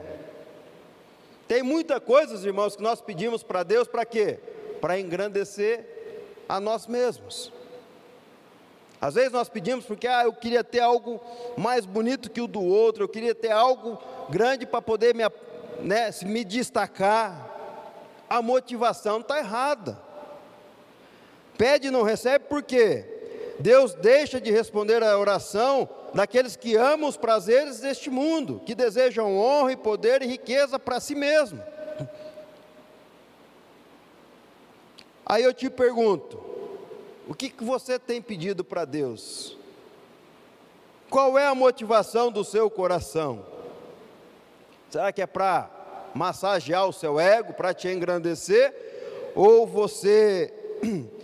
[SPEAKER 2] Tem muitas coisas, irmãos, que nós pedimos para Deus para quê? Para engrandecer a nós mesmos. Às vezes nós pedimos porque ah, eu queria ter algo mais bonito que o do outro, eu queria ter algo grande para poder me, né, me destacar. A motivação está errada. Pede e não recebe por quê? Deus deixa de responder à oração daqueles que amam os prazeres deste mundo, que desejam honra e poder e riqueza para si mesmo. Aí eu te pergunto: o que, que você tem pedido para Deus? Qual é a motivação do seu coração? Será que é para massagear o seu ego, para te engrandecer? Ou você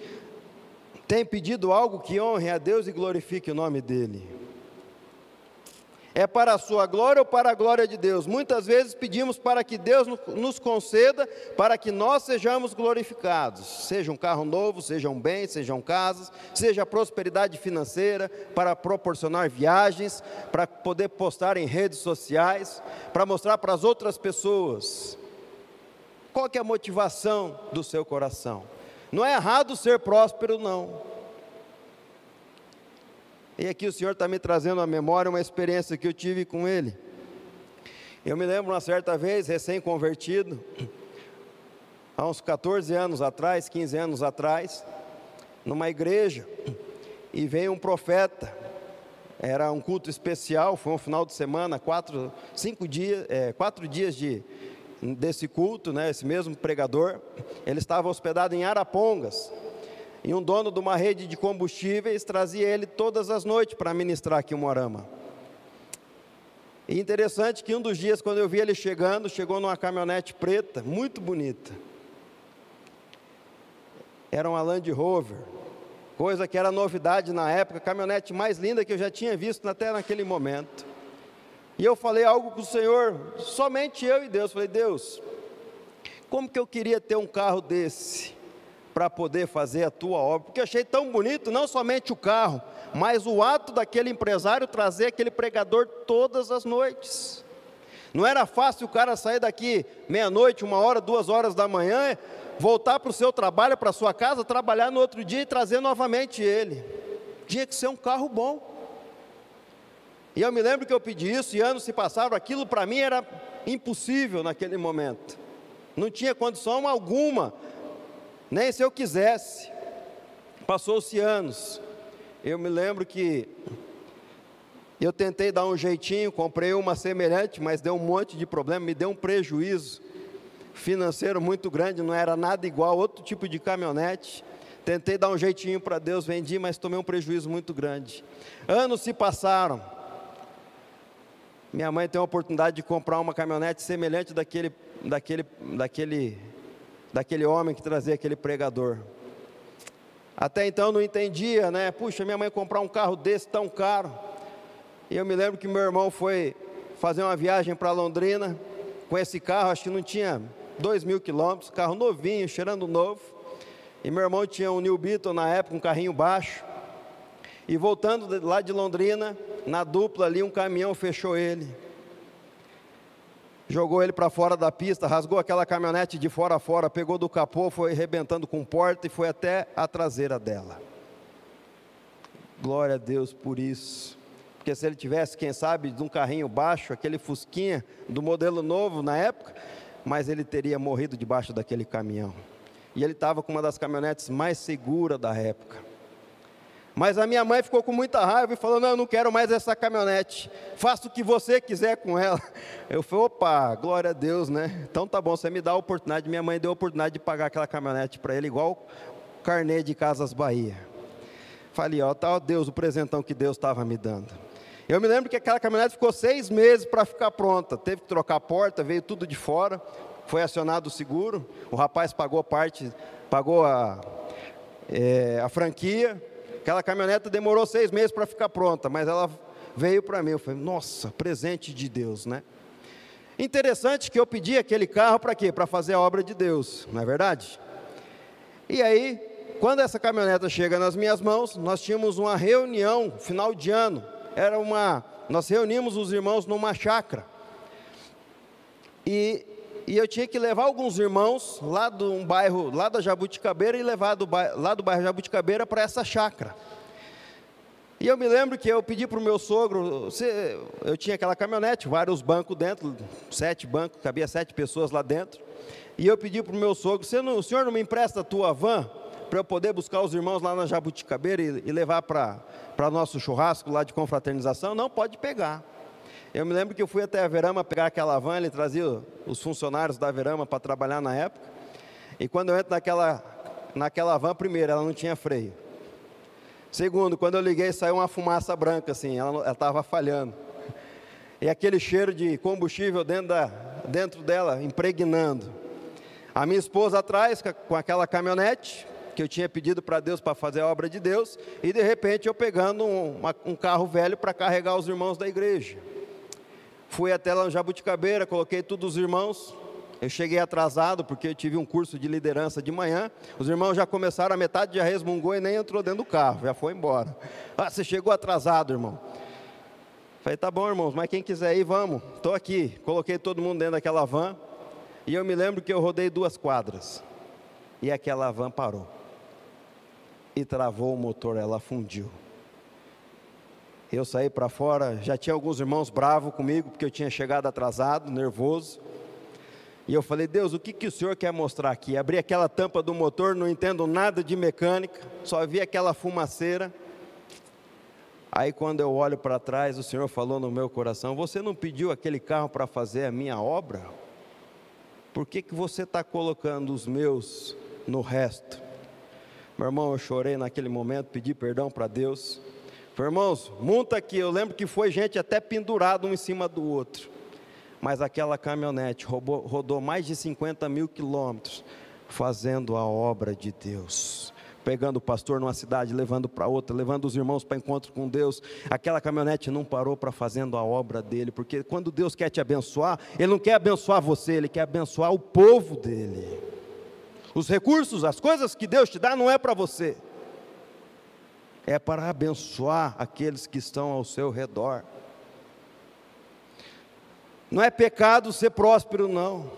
[SPEAKER 2] tem pedido algo que honre a Deus e glorifique o nome dEle? É para a sua glória ou para a glória de Deus? Muitas vezes pedimos para que Deus nos conceda, para que nós sejamos glorificados. Seja um carro novo, sejam bens, sejam casas, seja prosperidade financeira, para proporcionar viagens, para poder postar em redes sociais, para mostrar para as outras pessoas. Qual é a motivação do seu coração? Não é errado ser próspero, não. E aqui o Senhor está me trazendo à memória uma experiência que eu tive com Ele. Eu me lembro uma certa vez, recém-convertido, há uns 14 anos atrás, 15 anos atrás, numa igreja, e veio um profeta. Era um culto especial, foi um final de semana, quatro, cinco dias, é, quatro dias de, desse culto, né, esse mesmo pregador. Ele estava hospedado em Arapongas, e um dono de uma rede de combustíveis trazia ele todas as noites para ministrar aqui em Moarama. E interessante que um dos dias, quando eu vi ele chegando, chegou numa caminhonete preta, muito bonita. Era uma Land Rover, coisa que era novidade na época, caminhonete mais linda que eu já tinha visto até naquele momento. E eu falei algo com o Senhor, somente eu e Deus. Falei, Deus, como que eu queria ter um carro desse? para poder fazer a tua obra, porque achei tão bonito, não somente o carro, mas o ato daquele empresário trazer aquele pregador todas as noites. Não era fácil o cara sair daqui meia-noite, uma hora, duas horas da manhã, voltar para o seu trabalho, para a sua casa, trabalhar no outro dia e trazer novamente ele. Tinha que ser um carro bom. E eu me lembro que eu pedi isso, e anos se passaram, aquilo para mim era impossível naquele momento. Não tinha condição alguma nem se eu quisesse. Passou-se anos. Eu me lembro que eu tentei dar um jeitinho, comprei uma semelhante, mas deu um monte de problema, me deu um prejuízo financeiro muito grande, não era nada igual, outro tipo de caminhonete. Tentei dar um jeitinho para Deus, vendi, mas tomei um prejuízo muito grande. Anos se passaram. Minha mãe tem a oportunidade de comprar uma caminhonete semelhante daquele, daquele, daquele daquele homem que trazia aquele pregador. Até então não entendia, né? Puxa, minha mãe comprar um carro desse tão caro. E eu me lembro que meu irmão foi fazer uma viagem para Londrina com esse carro, acho que não tinha dois mil quilômetros, carro novinho, cheirando novo. E meu irmão tinha um New Beetle na época, um carrinho baixo. E voltando lá de Londrina, na dupla ali, um caminhão fechou ele jogou ele para fora da pista, rasgou aquela caminhonete de fora a fora, pegou do capô, foi arrebentando com porta e foi até a traseira dela. Glória a Deus por isso. Porque se ele tivesse, quem sabe, de um carrinho baixo, aquele fusquinha do modelo novo na época, mas ele teria morrido debaixo daquele caminhão. E ele estava com uma das caminhonetes mais seguras da época. Mas a minha mãe ficou com muita raiva e falou: Não, eu não quero mais essa caminhonete. Faça o que você quiser com ela. Eu falei: Opa, glória a Deus, né? Então tá bom, você me dá a oportunidade. Minha mãe deu a oportunidade de pagar aquela caminhonete para ele, igual o carnê de Casas Bahia. Falei: Ó, tá, ó Deus, o presentão que Deus estava me dando. Eu me lembro que aquela caminhonete ficou seis meses para ficar pronta. Teve que trocar a porta, veio tudo de fora. Foi acionado o seguro. O rapaz pagou parte, pagou a, é, a franquia Aquela caminhoneta demorou seis meses para ficar pronta, mas ela veio para mim. Eu falei, nossa, presente de Deus, né? Interessante que eu pedi aquele carro para quê? Para fazer a obra de Deus, não é verdade? E aí, quando essa caminhoneta chega nas minhas mãos, nós tínhamos uma reunião final de ano. Era uma, nós reunimos os irmãos numa chácara. E e eu tinha que levar alguns irmãos lá de um bairro, lá da Jabuticabeira e levar do bairro, lá do bairro Jabuticabeira para essa chácara. E eu me lembro que eu pedi para o meu sogro, eu tinha aquela caminhonete, vários bancos dentro, sete bancos, cabia sete pessoas lá dentro. E eu pedi para o meu sogro, não, o senhor não me empresta a tua van para eu poder buscar os irmãos lá na Jabuticabeira e, e levar para nosso churrasco lá de confraternização? Não, pode pegar. Eu me lembro que eu fui até a Verama pegar aquela van, ele trazia os funcionários da Verama para trabalhar na época. E quando eu entro naquela, naquela van, primeiro, ela não tinha freio. Segundo, quando eu liguei, saiu uma fumaça branca assim, ela estava falhando. E aquele cheiro de combustível dentro, da, dentro dela, impregnando. A minha esposa atrás, com aquela caminhonete, que eu tinha pedido para Deus para fazer a obra de Deus, e de repente eu pegando um, uma, um carro velho para carregar os irmãos da igreja. Fui até lá no Jabuticabeira, coloquei todos os irmãos. Eu cheguei atrasado porque eu tive um curso de liderança de manhã. Os irmãos já começaram, a metade já resmungou e nem entrou dentro do carro, já foi embora. Ah, você chegou atrasado, irmão. Falei, tá bom, irmãos, mas quem quiser ir, vamos. Estou aqui. Coloquei todo mundo dentro daquela van. E eu me lembro que eu rodei duas quadras. E aquela van parou. E travou o motor, ela fundiu. Eu saí para fora, já tinha alguns irmãos bravos comigo, porque eu tinha chegado atrasado, nervoso. E eu falei, Deus, o que, que o Senhor quer mostrar aqui? Abri aquela tampa do motor, não entendo nada de mecânica, só vi aquela fumaceira. Aí quando eu olho para trás, o Senhor falou no meu coração: Você não pediu aquele carro para fazer a minha obra? Por que, que você está colocando os meus no resto? Meu irmão, eu chorei naquele momento, pedi perdão para Deus. Irmãos, monta aqui. Eu lembro que foi gente até pendurado um em cima do outro. Mas aquela caminhonete rodou, rodou mais de 50 mil quilômetros fazendo a obra de Deus pegando o pastor numa cidade, levando para outra, levando os irmãos para encontro com Deus. Aquela caminhonete não parou para fazendo a obra dele, porque quando Deus quer te abençoar, Ele não quer abençoar você, Ele quer abençoar o povo dele. Os recursos, as coisas que Deus te dá, não é para você, é para abençoar aqueles que estão ao seu redor. Não é pecado ser próspero, não.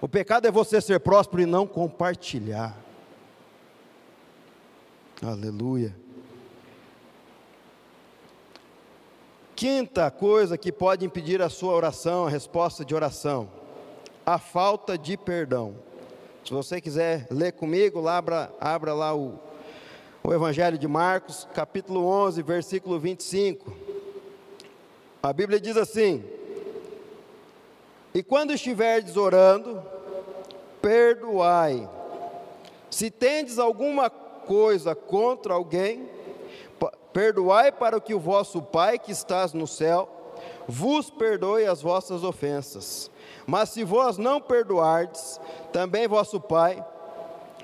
[SPEAKER 2] O pecado é você ser próspero e não compartilhar. Aleluia. Quinta coisa que pode impedir a sua oração, a resposta de oração, a falta de perdão. Se você quiser ler comigo, abra, abra lá o, o Evangelho de Marcos, capítulo 11, versículo 25. A Bíblia diz assim: E quando estiverdes orando, perdoai. Se tendes alguma coisa contra alguém, perdoai para que o vosso Pai que estás no céu vos perdoe as vossas ofensas. Mas se vós não perdoardes, também vosso Pai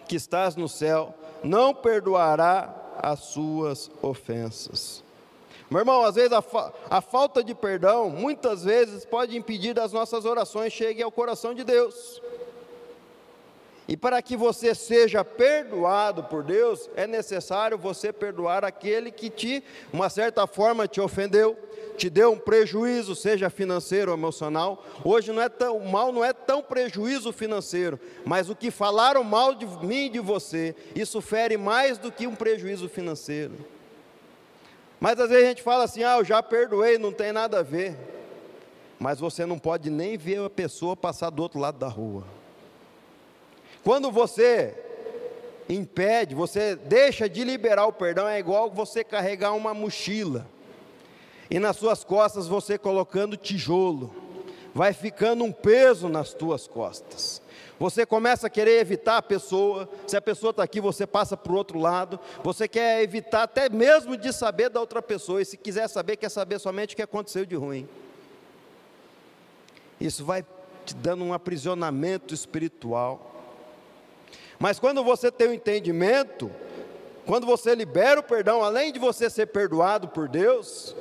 [SPEAKER 2] que estás no céu não perdoará as suas ofensas. Meu irmão, às vezes a, fa a falta de perdão, muitas vezes, pode impedir das nossas orações cheguem ao coração de Deus. E para que você seja perdoado por Deus, é necessário você perdoar aquele que te, uma certa forma, te ofendeu, te deu um prejuízo, seja financeiro ou emocional. Hoje não é tão, mal não é tão prejuízo financeiro, mas o que falaram mal de mim e de você, isso fere mais do que um prejuízo financeiro. Mas às vezes a gente fala assim: ah, eu já perdoei, não tem nada a ver. Mas você não pode nem ver a pessoa passar do outro lado da rua. Quando você impede, você deixa de liberar o perdão, é igual você carregar uma mochila e nas suas costas você colocando tijolo, vai ficando um peso nas tuas costas. Você começa a querer evitar a pessoa, se a pessoa está aqui, você passa para o outro lado, você quer evitar até mesmo de saber da outra pessoa, e se quiser saber, quer saber somente o que aconteceu de ruim. Isso vai te dando um aprisionamento espiritual. Mas quando você tem o entendimento, quando você libera o perdão, além de você ser perdoado por Deus,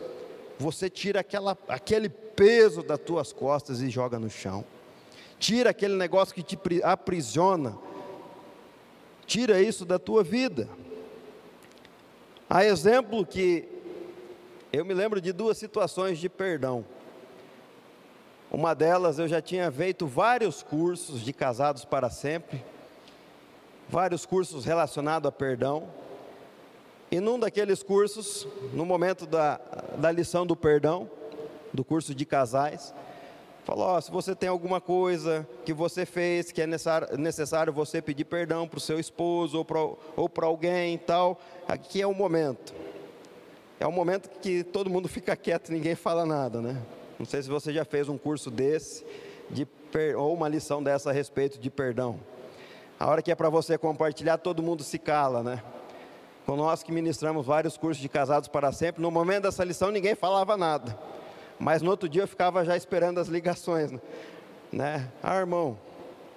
[SPEAKER 2] você tira aquela, aquele peso das tuas costas e joga no chão. Tira aquele negócio que te aprisiona. Tira isso da tua vida. Há exemplo que eu me lembro de duas situações de perdão. Uma delas eu já tinha feito vários cursos de casados para sempre vários cursos relacionados a perdão. E num daqueles cursos, no momento da, da lição do perdão, do curso de casais, Falou: ó, se você tem alguma coisa que você fez que é necessário, você pedir perdão para o seu esposo ou para ou alguém e tal, aqui é o momento. É o momento que todo mundo fica quieto, ninguém fala nada, né? Não sei se você já fez um curso desse de ou uma lição dessa a respeito de perdão. A hora que é para você compartilhar, todo mundo se cala, né? Com nós que ministramos vários cursos de casados para sempre, no momento dessa lição ninguém falava nada. Mas no outro dia eu ficava já esperando as ligações, né? né? Ah, irmão,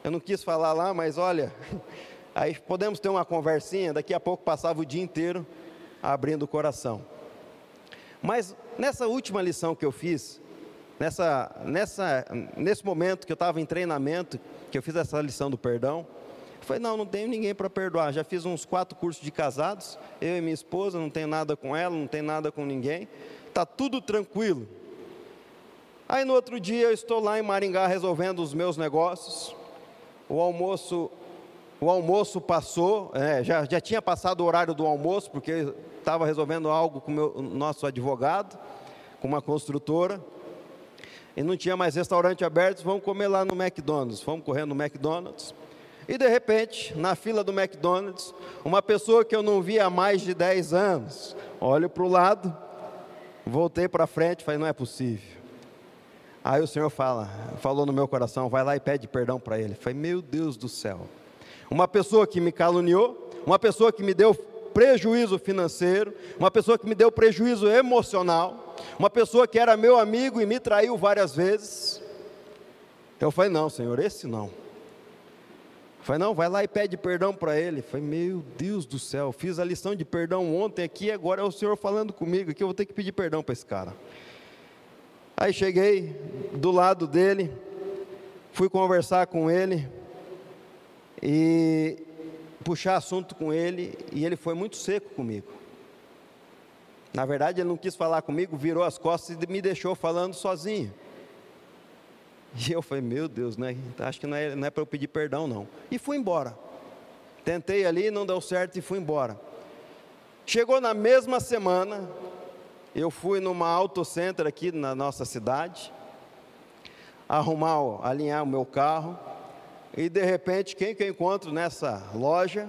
[SPEAKER 2] eu não quis falar lá, mas olha, aí podemos ter uma conversinha, daqui a pouco passava o dia inteiro abrindo o coração. Mas nessa última lição que eu fiz, nessa, nessa, nesse momento que eu estava em treinamento, que eu fiz essa lição do perdão, eu falei, não, não tenho ninguém para perdoar. Já fiz uns quatro cursos de casados, eu e minha esposa, não tenho nada com ela, não tenho nada com ninguém. Está tudo tranquilo. Aí no outro dia eu estou lá em Maringá resolvendo os meus negócios. O almoço, o almoço passou, é, já, já tinha passado o horário do almoço, porque estava resolvendo algo com o nosso advogado, com uma construtora. E não tinha mais restaurante aberto, vamos comer lá no McDonald's. Vamos correr no McDonald's. E de repente, na fila do McDonald's, uma pessoa que eu não via há mais de 10 anos, olho para o lado, voltei para frente falei, não é possível. Aí o Senhor fala, falou no meu coração, vai lá e pede perdão para ele. Falei, meu Deus do céu. Uma pessoa que me caluniou, uma pessoa que me deu prejuízo financeiro, uma pessoa que me deu prejuízo emocional, uma pessoa que era meu amigo e me traiu várias vezes. Eu falei, não, Senhor, esse não. Falei, não, vai lá e pede perdão para ele. Falei, meu Deus do céu, fiz a lição de perdão ontem aqui, agora é o Senhor falando comigo aqui, eu vou ter que pedir perdão para esse cara. Aí cheguei do lado dele, fui conversar com ele e puxar assunto com ele, e ele foi muito seco comigo. Na verdade, ele não quis falar comigo, virou as costas e me deixou falando sozinho. E eu falei, meu Deus, né? acho que não é, não é para eu pedir perdão, não. E fui embora. Tentei ali, não deu certo e fui embora. Chegou na mesma semana, eu fui numa autocenter aqui na nossa cidade, arrumar, alinhar o meu carro, e de repente, quem que eu encontro nessa loja?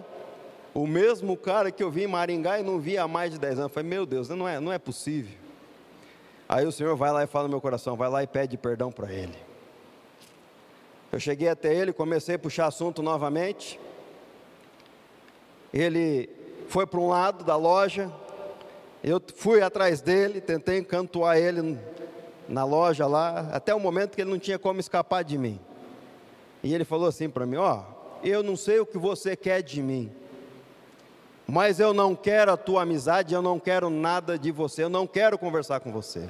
[SPEAKER 2] O mesmo cara que eu vi em Maringá e não vi há mais de 10 anos. Eu falei, meu Deus, não é, não é possível. Aí o Senhor vai lá e fala no meu coração, vai lá e pede perdão para ele. Eu cheguei até ele, comecei a puxar assunto novamente. Ele foi para um lado da loja, eu fui atrás dele, tentei encantoar ele na loja lá, até o momento que ele não tinha como escapar de mim. E ele falou assim para mim: Ó, oh, eu não sei o que você quer de mim, mas eu não quero a tua amizade, eu não quero nada de você, eu não quero conversar com você.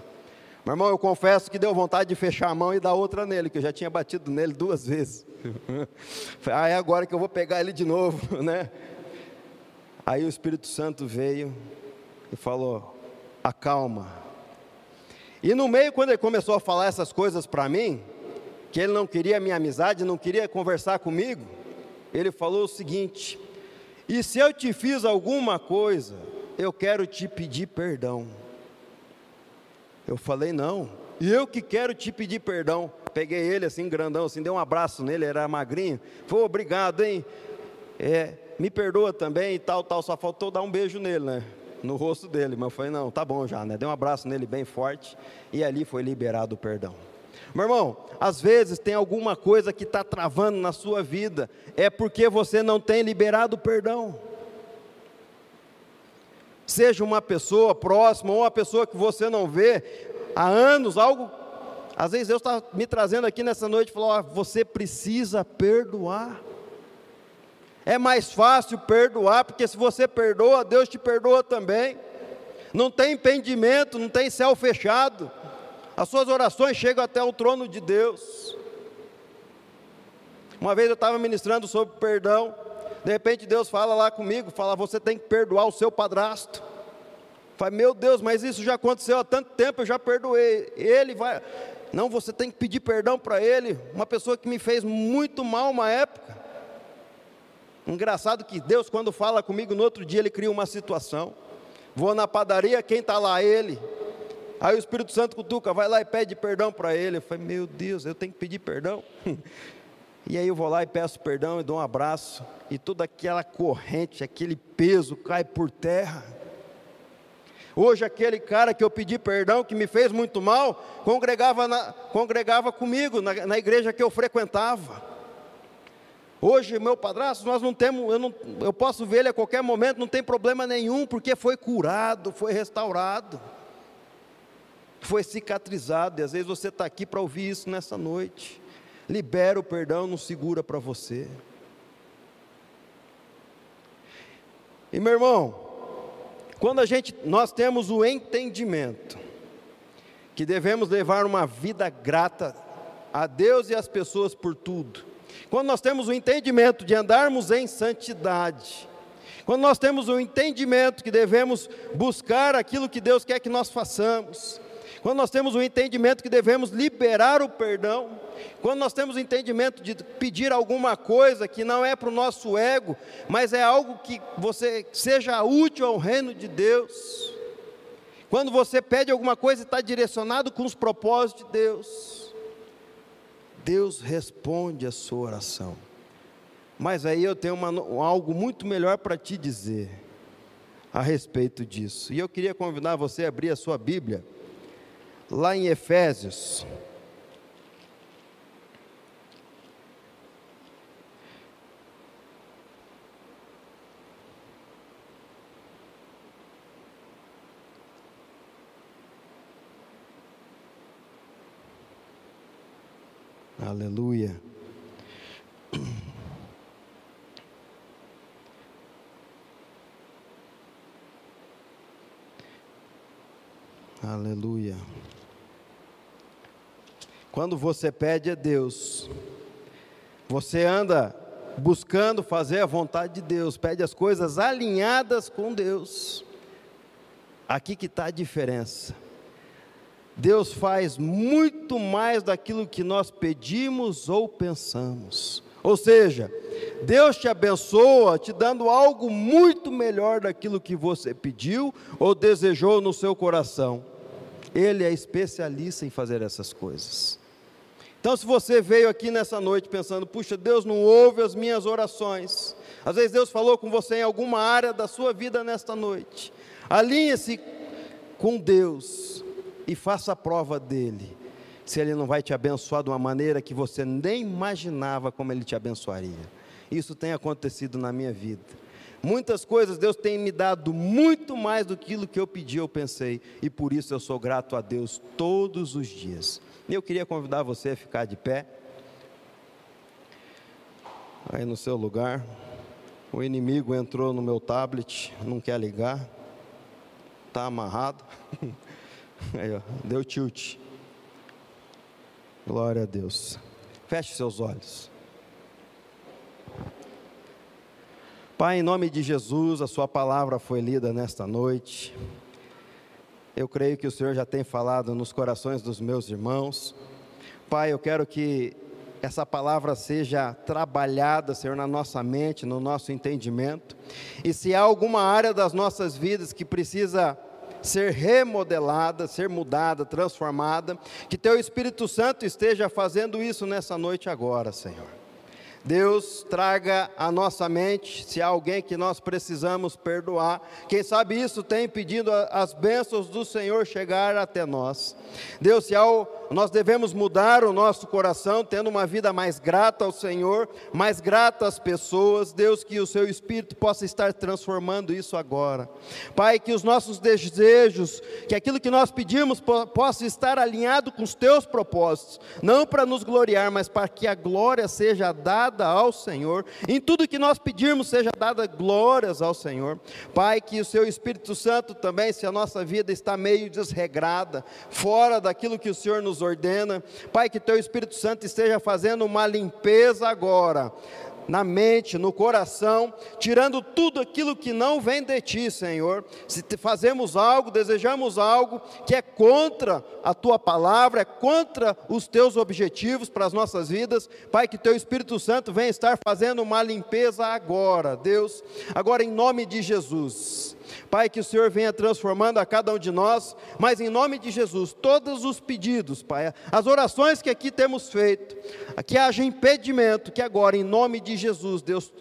[SPEAKER 2] Meu irmão, eu confesso que deu vontade de fechar a mão e dar outra nele, que eu já tinha batido nele duas vezes. ah, é agora que eu vou pegar ele de novo, né? Aí o Espírito Santo veio e falou: acalma. E no meio, quando ele começou a falar essas coisas para mim, que ele não queria minha amizade, não queria conversar comigo, ele falou o seguinte: e se eu te fiz alguma coisa, eu quero te pedir perdão. Eu falei, não, e eu que quero te pedir perdão. Peguei ele assim, grandão, assim, dei um abraço nele, era magrinho. Foi obrigado, hein? É, me perdoa também e tal, tal. Só faltou dar um beijo nele, né? no rosto dele, mas eu falei, não, tá bom já, né? Dei um abraço nele bem forte e ali foi liberado o perdão. Meu irmão, às vezes tem alguma coisa que está travando na sua vida, é porque você não tem liberado o perdão. Seja uma pessoa próxima ou uma pessoa que você não vê há anos, algo. Às vezes Deus está me trazendo aqui nessa noite e falou: ó, você precisa perdoar. É mais fácil perdoar, porque se você perdoa, Deus te perdoa também. Não tem impedimento, não tem céu fechado. As suas orações chegam até o trono de Deus. Uma vez eu estava ministrando sobre perdão, de repente Deus fala lá comigo, fala: você tem que perdoar o seu padrasto. Falei, meu Deus, mas isso já aconteceu há tanto tempo, eu já perdoei. Ele vai. Não, você tem que pedir perdão para ele, uma pessoa que me fez muito mal uma época. Engraçado que Deus, quando fala comigo no outro dia, Ele cria uma situação. Vou na padaria, quem está lá? Ele. Aí o Espírito Santo cutuca, vai lá e pede perdão para ele. Eu falei, meu Deus, eu tenho que pedir perdão? E aí eu vou lá e peço perdão e dou um abraço, e toda aquela corrente, aquele peso cai por terra. Hoje aquele cara que eu pedi perdão, que me fez muito mal, congregava, na, congregava comigo na, na igreja que eu frequentava. Hoje, meu padrasto, nós não temos, eu, não, eu posso ver ele a qualquer momento, não tem problema nenhum, porque foi curado, foi restaurado, foi cicatrizado, e às vezes você está aqui para ouvir isso nessa noite. Libera o perdão, não segura para você. E meu irmão, quando a gente, nós temos o entendimento que devemos levar uma vida grata a Deus e às pessoas por tudo, quando nós temos o entendimento de andarmos em santidade, quando nós temos o entendimento que devemos buscar aquilo que Deus quer que nós façamos, quando nós temos o entendimento que devemos liberar o perdão, quando nós temos o entendimento de pedir alguma coisa que não é para o nosso ego, mas é algo que você seja útil ao reino de Deus, quando você pede alguma coisa e está direcionado com os propósitos de Deus, Deus responde a sua oração. Mas aí eu tenho uma, algo muito melhor para te dizer a respeito disso. E eu queria convidar você a abrir a sua Bíblia lá em Efésios. Aleluia. Aleluia. Quando você pede a Deus, você anda buscando fazer a vontade de Deus, pede as coisas alinhadas com Deus. Aqui que está a diferença. Deus faz muito mais daquilo que nós pedimos ou pensamos. Ou seja, Deus te abençoa te dando algo muito melhor daquilo que você pediu ou desejou no seu coração. Ele é especialista em fazer essas coisas. Então, se você veio aqui nessa noite pensando, puxa, Deus não ouve as minhas orações, às vezes Deus falou com você em alguma área da sua vida nesta noite, alinhe-se com Deus e faça a prova dele, se ele não vai te abençoar de uma maneira que você nem imaginava como ele te abençoaria. Isso tem acontecido na minha vida. Muitas coisas Deus tem me dado muito mais do que eu pedi, eu pensei, e por isso eu sou grato a Deus todos os dias. E eu queria convidar você a ficar de pé. Aí no seu lugar. O inimigo entrou no meu tablet, não quer ligar. Está amarrado. Aí, ó, deu tilt. Glória a Deus. Feche seus olhos. Pai, em nome de Jesus, a Sua palavra foi lida nesta noite. Eu creio que o Senhor já tem falado nos corações dos meus irmãos. Pai, eu quero que essa palavra seja trabalhada, Senhor, na nossa mente, no nosso entendimento. E se há alguma área das nossas vidas que precisa ser remodelada, ser mudada, transformada, que Teu Espírito Santo esteja fazendo isso nessa noite agora, Senhor. Deus traga à nossa mente se há alguém que nós precisamos perdoar. Quem sabe isso tem impedido as bênçãos do Senhor chegar até nós. Deus, se há nós devemos mudar o nosso coração, tendo uma vida mais grata ao Senhor, mais grata às pessoas. Deus, que o Seu Espírito possa estar transformando isso agora. Pai, que os nossos desejos, que aquilo que nós pedimos possa estar alinhado com os Teus propósitos, não para nos gloriar, mas para que a glória seja dada ao Senhor. Em tudo que nós pedirmos, seja dada glórias ao Senhor. Pai, que o Seu Espírito Santo também, se a nossa vida está meio desregrada, fora daquilo que o Senhor nos ordena. Pai, que Teu Espírito Santo esteja fazendo uma limpeza agora na mente, no coração, tirando tudo aquilo que não vem de ti, Senhor. Se fazemos algo, desejamos algo que é contra a tua palavra, é contra os teus objetivos para as nossas vidas, Pai, que teu Espírito Santo venha estar fazendo uma limpeza agora, Deus, agora em nome de Jesus. Pai, que o Senhor venha transformando a cada um de nós, mas em nome de Jesus, todos os pedidos, Pai, as orações que aqui temos feito, que haja impedimento, que agora, em nome de Jesus, Deus,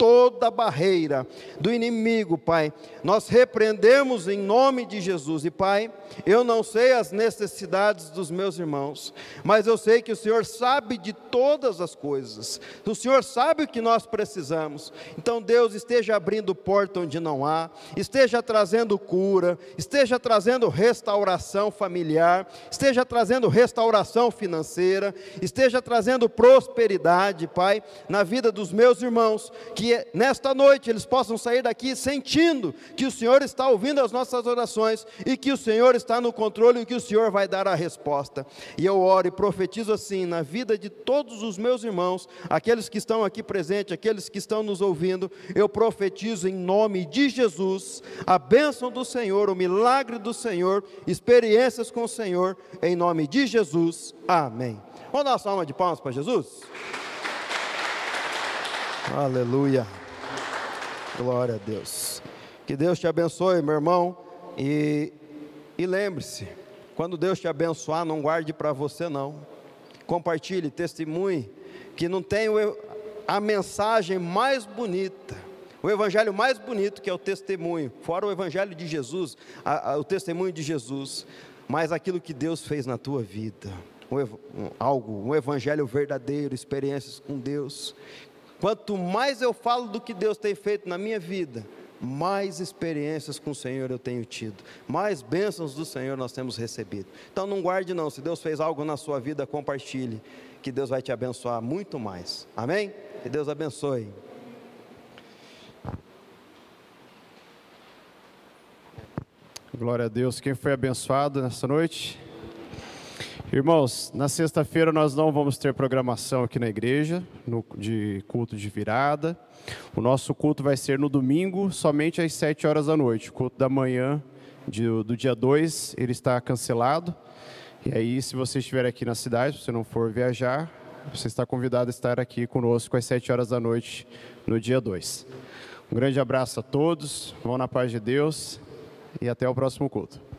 [SPEAKER 2] toda barreira do inimigo, Pai. Nós repreendemos em nome de Jesus. E, Pai, eu não sei as necessidades dos meus irmãos, mas eu sei que o Senhor sabe de todas as coisas. O Senhor sabe o que nós precisamos. Então, Deus esteja abrindo porta onde não há, esteja trazendo cura, esteja trazendo restauração familiar, esteja trazendo restauração financeira, esteja trazendo prosperidade, Pai, na vida dos meus irmãos, nesta noite eles possam sair daqui sentindo que o Senhor está ouvindo as nossas orações e que o Senhor está no controle e que o Senhor vai dar a resposta. E eu oro e profetizo assim na vida de todos os meus irmãos, aqueles que estão aqui presentes, aqueles que estão nos ouvindo, eu profetizo em nome de Jesus a bênção do Senhor, o milagre do Senhor, experiências com o Senhor, em nome de Jesus. Amém. Vamos dar uma salva de palmas para Jesus? Aleluia. Glória a Deus. Que Deus te abençoe, meu irmão. E, e lembre-se: quando Deus te abençoar, não guarde para você, não. Compartilhe, testemunhe. Que não tem a mensagem mais bonita, o evangelho mais bonito que é o testemunho, fora o evangelho de Jesus, a, a, o testemunho de Jesus, mas aquilo que Deus fez na tua vida. Um, algo, um evangelho verdadeiro, experiências com Deus. Quanto mais eu falo do que Deus tem feito na minha vida, mais experiências com o Senhor eu tenho tido, mais bênçãos do Senhor nós temos recebido. Então não guarde não, se Deus fez algo na sua vida, compartilhe, que Deus vai te abençoar muito mais. Amém? Que Deus abençoe.
[SPEAKER 1] Glória a Deus. Quem foi abençoado nessa noite? Irmãos, na sexta-feira nós não vamos ter programação aqui na igreja, no, de culto de virada. O nosso culto vai ser no domingo, somente às 7 horas da noite. O culto da manhã de, do dia 2, ele está cancelado. E aí, se você estiver aqui na cidade, se você não for viajar, você está convidado a estar aqui conosco às 7 horas da noite no dia 2. Um grande abraço a todos, vão na paz de Deus e até o próximo culto.